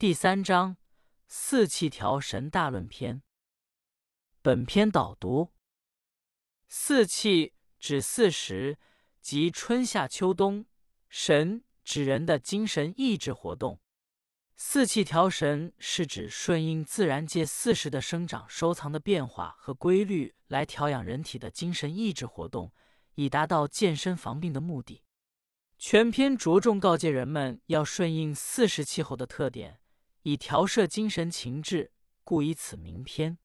第三章四气调神大论篇。本篇导读：四气指四时，即春夏秋冬；神指人的精神意志活动。四气调神是指顺应自然界四时的生长、收藏的变化和规律，来调养人体的精神意志活动，以达到健身防病的目的。全篇着重告诫人们要顺应四时气候的特点。以调摄精神情志，故以此名篇。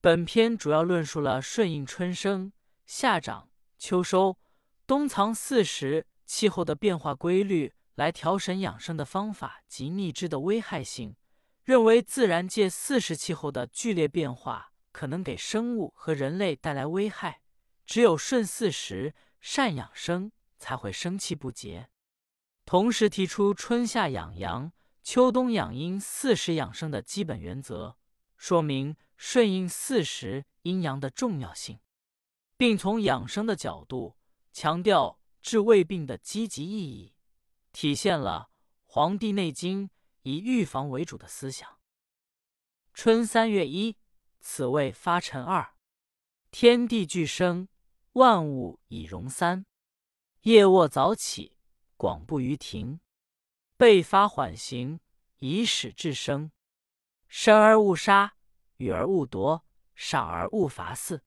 本篇主要论述了顺应春生、夏长、秋收、冬藏四时气候的变化规律来调神养生的方法及逆之的危害性。认为自然界四时气候的剧烈变化可能给生物和人类带来危害，只有顺四时、善养生，才会生气不竭。同时提出春夏养阳。秋冬养阴四时养生的基本原则，说明顺应四时阴阳的重要性，并从养生的角度强调治胃病的积极意义，体现了《黄帝内经》以预防为主的思想。春三月一，此谓发陈二，天地俱生，万物以荣三。夜卧早起，广步于庭。被发缓行，以始至生。生而勿杀，予而勿夺，赏而勿罚。四，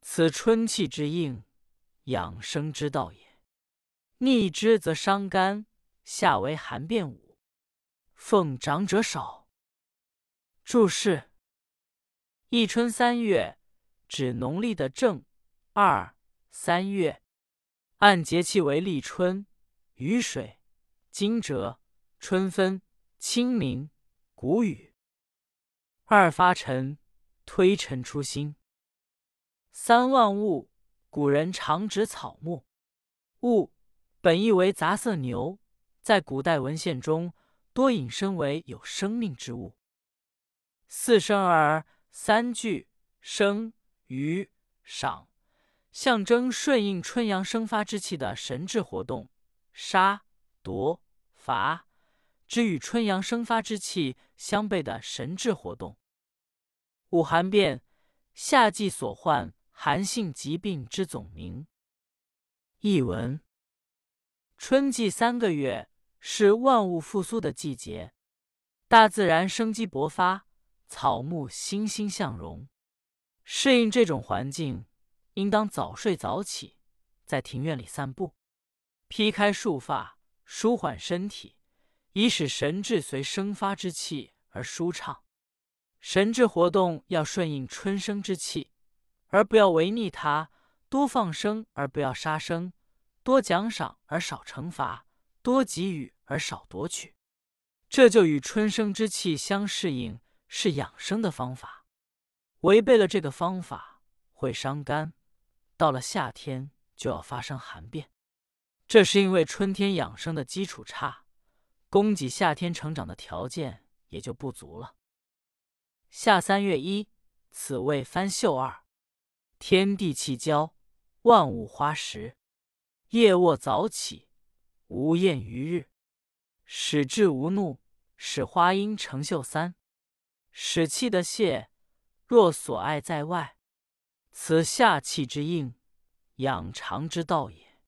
此春气之应，养生之道也。逆之则伤肝，夏为寒变五，奉长者少。注释：一春三月，指农历的正二三月，按节气为立春、雨水。惊蛰、春分、清明、谷雨。二发陈，推陈出新。三万物，古人常指草木。物本意为杂色牛，在古代文献中多引申为有生命之物。四生儿三句生、于、赏，象征顺应春阳生发之气的神志活动。杀。夺、伐，之与春阳生发之气相悖的神志活动。五寒变，夏季所患寒性疾病之总名。译文：春季三个月是万物复苏的季节，大自然生机勃发，草木欣欣向荣。适应这种环境，应当早睡早起，在庭院里散步，劈开束发。舒缓身体，以使神志随生发之气而舒畅。神志活动要顺应春生之气，而不要违逆它；多放生而不要杀生；多奖赏而少惩罚；多给予而少夺取。这就与春生之气相适应，是养生的方法。违背了这个方法，会伤肝。到了夏天，就要发生寒变。这是因为春天养生的基础差，供给夏天成长的条件也就不足了。夏三月一，此谓翻秀二，天地气交，万物花实。夜卧早起，无厌于日，使志无怒，使花阴成秀三，使气的泄，若所爱在外，此夏气之应，养长之道也。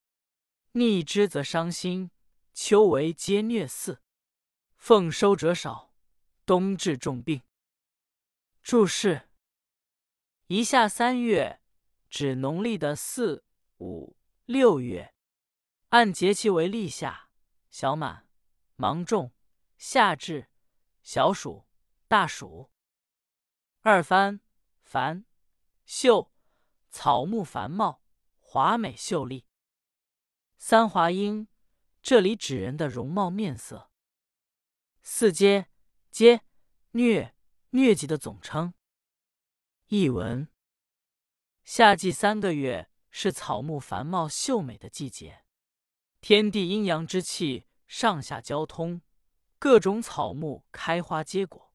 逆之则伤心，秋为皆虐四，奉收者少，冬至重病。注释：一夏三月指农历的四、五、六月，按节气为立夏、小满、芒种、夏至、小暑、大暑。二番繁秀，草木繁茂，华美秀丽。三华英，这里指人的容貌面色。四阶阶疟疟疾的总称。译文：夏季三个月是草木繁茂秀美的季节，天地阴阳之气上下交通，各种草木开花结果。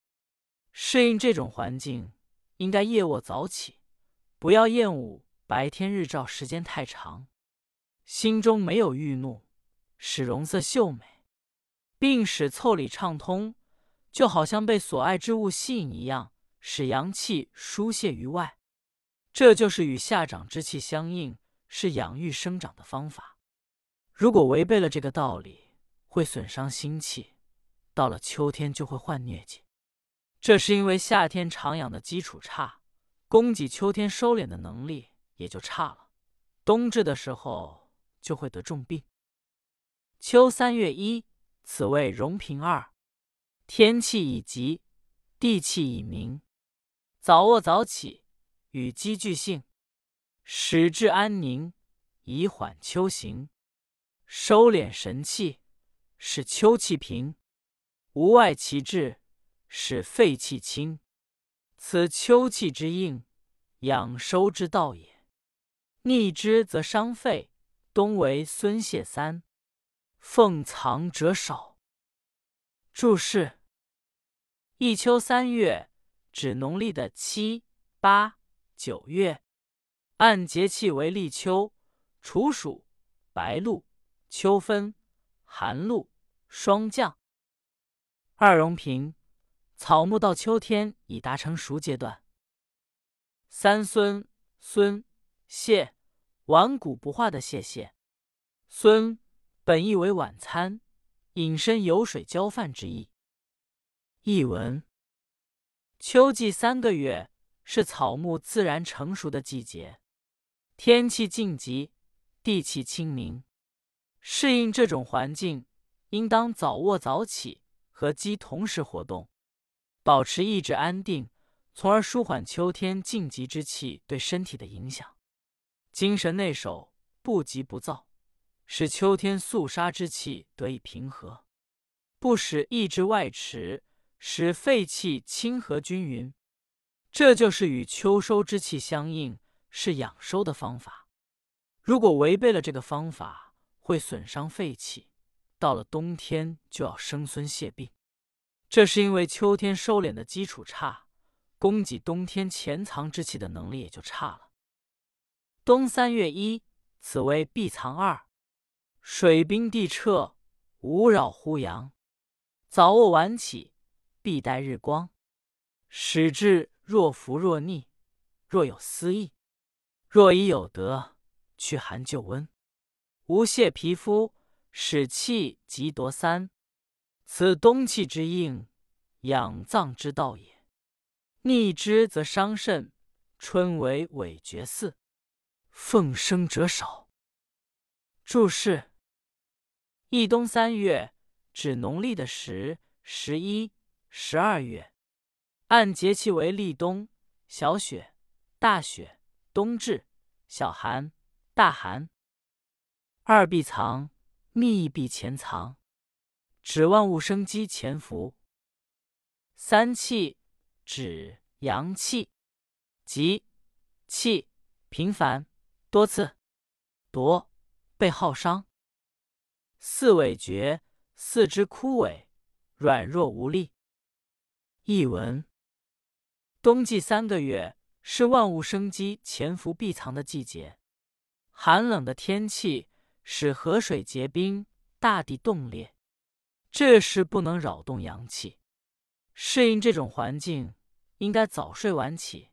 适应这种环境，应该夜卧早起，不要厌恶白天日照时间太长。心中没有欲怒，使容色秀美，并使腠理畅通，就好像被所爱之物吸引一样，使阳气疏泄于外。这就是与下长之气相应，是养育生长的方法。如果违背了这个道理，会损伤心气，到了秋天就会患疟疾。这是因为夏天长养的基础差，供给秋天收敛的能力也就差了，冬至的时候就会得重病。秋三月一，此谓荣平二，天气已极，地气已明，早卧早起。与积聚性，使至安宁，以缓秋行；收敛神气，使秋气平；无外其志，使肺气清。此秋气之应，养收之道也。逆之则伤肺。冬为孙泄三，奉藏者少。注释：一秋三月，指农历的七八。九月，按节气为立秋、处暑、白露、秋分、寒露、霜降。二荣平，草木到秋天已达成熟阶段。三孙孙谢，顽固不化的谢谢。孙本意为晚餐，引申有水浇饭之意。译文：秋季三个月。是草木自然成熟的季节，天气静极，地气清明。适应这种环境，应当早卧早起，和鸡同时活动，保持意志安定，从而舒缓秋天静极之气对身体的影响。精神内守，不急不躁，使秋天肃杀之气得以平和，不使意志外驰，使肺气清和均匀。这就是与秋收之气相应，是养收的方法。如果违背了这个方法，会损伤肺气，到了冬天就要生孙泄病。这是因为秋天收敛的基础差，供给冬天潜藏之气的能力也就差了。冬三月一，此为闭藏二，水冰地彻，无扰乎阳。早卧晚起，必待日光，使至。若浮若逆，若有思意，若已有德，驱寒救温，无泄皮肤，使气急夺三。此冬气之应，养脏之道也。逆之则伤肾。春为尾绝四，奉生者少。注释：一冬三月，指农历的十、十一、十二月。按节气为立冬、小雪、大雪、冬至、小寒、大寒。二必藏，密闭潜藏，指万物生机潜伏。三气，指阳气，即气频繁多次，夺被耗伤。四尾绝，四肢枯萎，软弱无力。译文。冬季三个月是万物生机潜伏避藏的季节，寒冷的天气使河水结冰，大地冻裂，这时不能扰动阳气。适应这种环境，应该早睡晚起，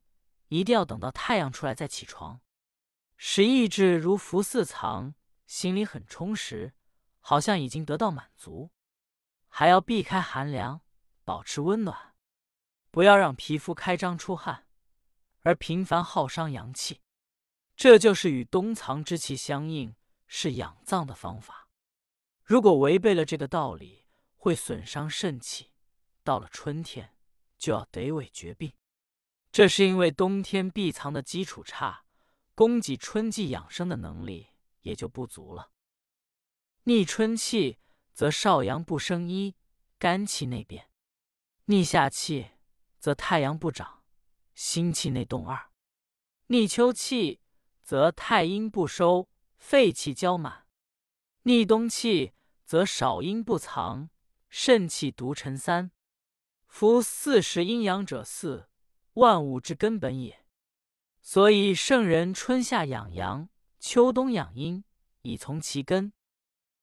一定要等到太阳出来再起床，使意志如福似藏，心里很充实，好像已经得到满足。还要避开寒凉，保持温暖。不要让皮肤开张出汗，而频繁耗伤阳气，这就是与冬藏之气相应，是养脏的方法。如果违背了这个道理，会损伤肾气，到了春天就要得尾绝病。这是因为冬天闭藏的基础差，供给春季养生的能力也就不足了。逆春气则少阳不生一，肝气内变；逆夏气。则太阳不长，心气内动二；逆秋气，则太阴不收，肺气交满；逆冬气，则少阴不藏，肾气独沉三。夫四时阴阳者四，万物之根本也。所以圣人春夏养阳，秋冬养阴，以从其根。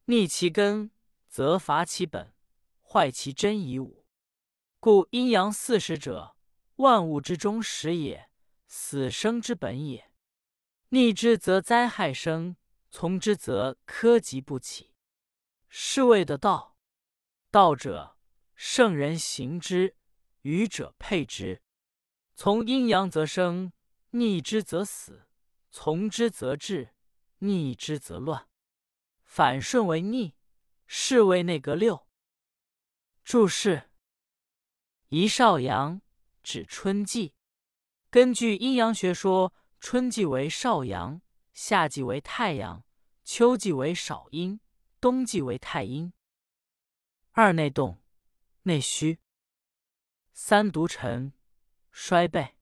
逆其根，则伐其本，坏其真以武。故阴阳四时者，万物之中始也，死生之本也。逆之则灾害生，从之则苛疾不起。是谓的道。道者，圣人行之，愚者配之。从阴阳则生，逆之则死；从之则治，逆之则乱。反顺为逆，是谓内阁六。注释。一少阳指春季，根据阴阳学说，春季为少阳，夏季为太阳，秋季为少阴，冬季为太阴。二内动，内虚。三独沉，衰备。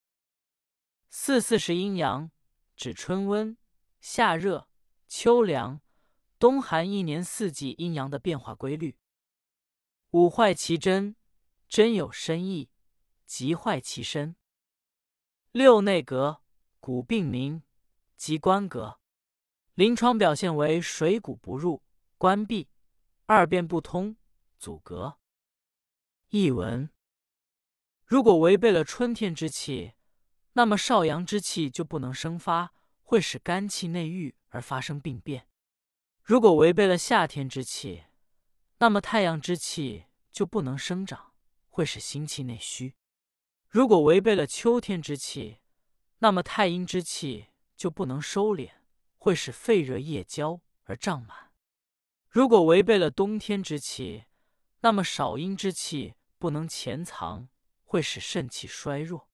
四四时阴阳，指春温、夏热、秋凉、冬寒一年四季阴阳的变化规律。五坏其真。真有深意，即坏其身。六内阁，骨病名，即关格。临床表现为水谷不入，关闭，二便不通，阻隔。译文：如果违背了春天之气，那么少阳之气就不能生发，会使肝气内郁而发生病变；如果违背了夏天之气，那么太阳之气就不能生长。会使心气内虚。如果违背了秋天之气，那么太阴之气就不能收敛，会使肺热夜交而胀满。如果违背了冬天之气，那么少阴之气不能潜藏，会使肾气衰弱。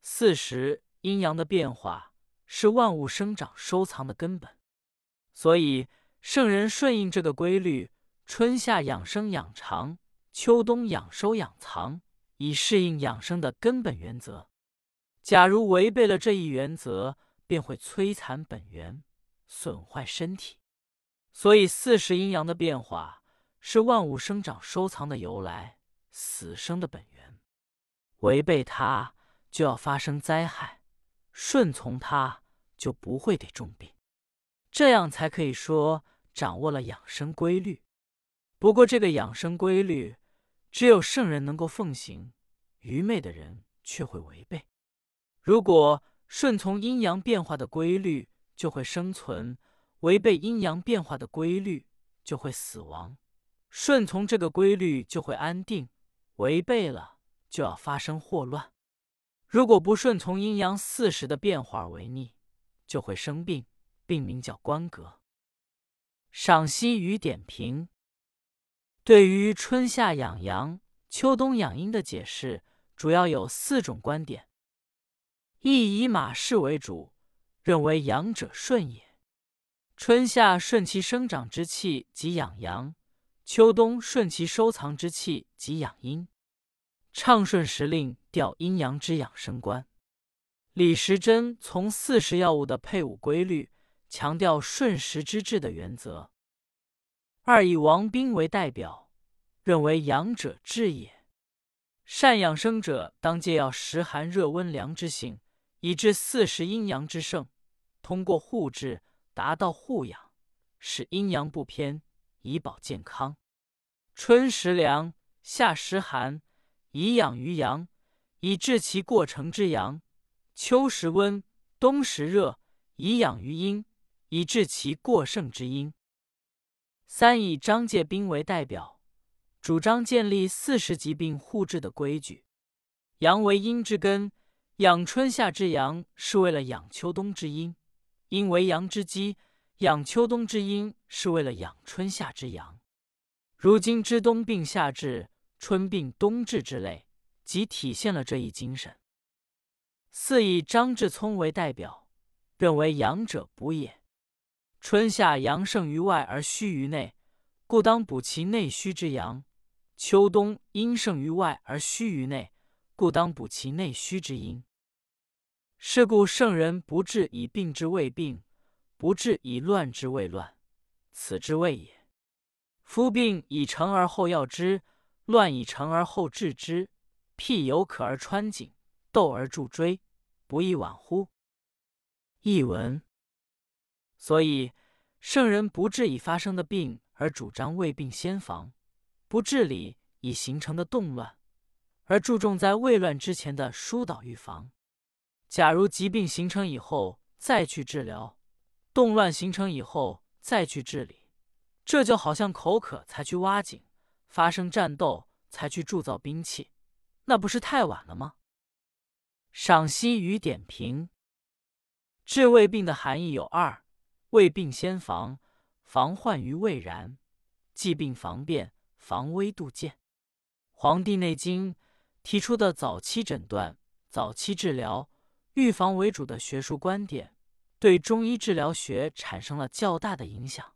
四时阴阳的变化是万物生长收藏的根本，所以圣人顺应这个规律，春夏养生养长。秋冬养收养藏，以适应养生的根本原则。假如违背了这一原则，便会摧残本源，损坏身体。所以四时阴阳的变化是万物生长收藏的由来，死生的本源。违背它，就要发生灾害；顺从它，就不会得重病。这样才可以说掌握了养生规律。不过，这个养生规律。只有圣人能够奉行，愚昧的人却会违背。如果顺从阴阳变化的规律，就会生存；违背阴阳变化的规律，就会死亡。顺从这个规律就会安定，违背了就要发生祸乱。如果不顺从阴阳四时的变化而为逆，就会生病，病名叫关格。赏析与点评。对于春夏养阳、秋冬养阴的解释，主要有四种观点：一以马氏为主，认为阳者顺也；春夏顺其生长之气即养阳，秋冬顺其收藏之气即养阴。畅顺时令调阴阳之养生观。李时珍从四时药物的配伍规律，强调顺时之治的原则。二以王兵为代表，认为阳者治也。善养生者，当皆要时寒热温凉之性，以致四时阴阳之盛。通过护治，达到护养，使阴阳不偏，以保健康。春时凉，夏时寒，以养于阳，以治其过程之阳；秋时温，冬时热，以养于阴，以治其过盛之阴。三以张介宾为代表，主张建立四时疾病互治的规矩。阳为阴之根，养春夏之阳是为了养秋冬之阴；阴为阳之基，养秋冬之阴是为了养春夏之阳。如今之冬病夏治、春病冬治之类，即体现了这一精神。四以张志聪为代表，认为阳者补也。春夏阳盛于外而虚于内，故当补其内虚之阳；秋冬阴盛于外而虚于内，故当补其内虚之阴。是故圣人不治以病之未病，不治以乱之未乱，此之谓也。夫病以成而后药之，乱以成而后治之，辟犹可而穿井，斗而助锥，不亦晚乎？译文。所以，圣人不治已发生的病，而主张未病先防；不治理已形成的动乱，而注重在未乱之前的疏导预防。假如疾病形成以后再去治疗，动乱形成以后再去治理，这就好像口渴才去挖井，发生战斗才去铸造兵器，那不是太晚了吗？赏析与点评：治未病的含义有二：未病先防，防患于未然；既病防变，防微杜渐。《黄帝内经》提出的早期诊断、早期治疗、预防为主的学术观点，对中医治疗学产生了较大的影响。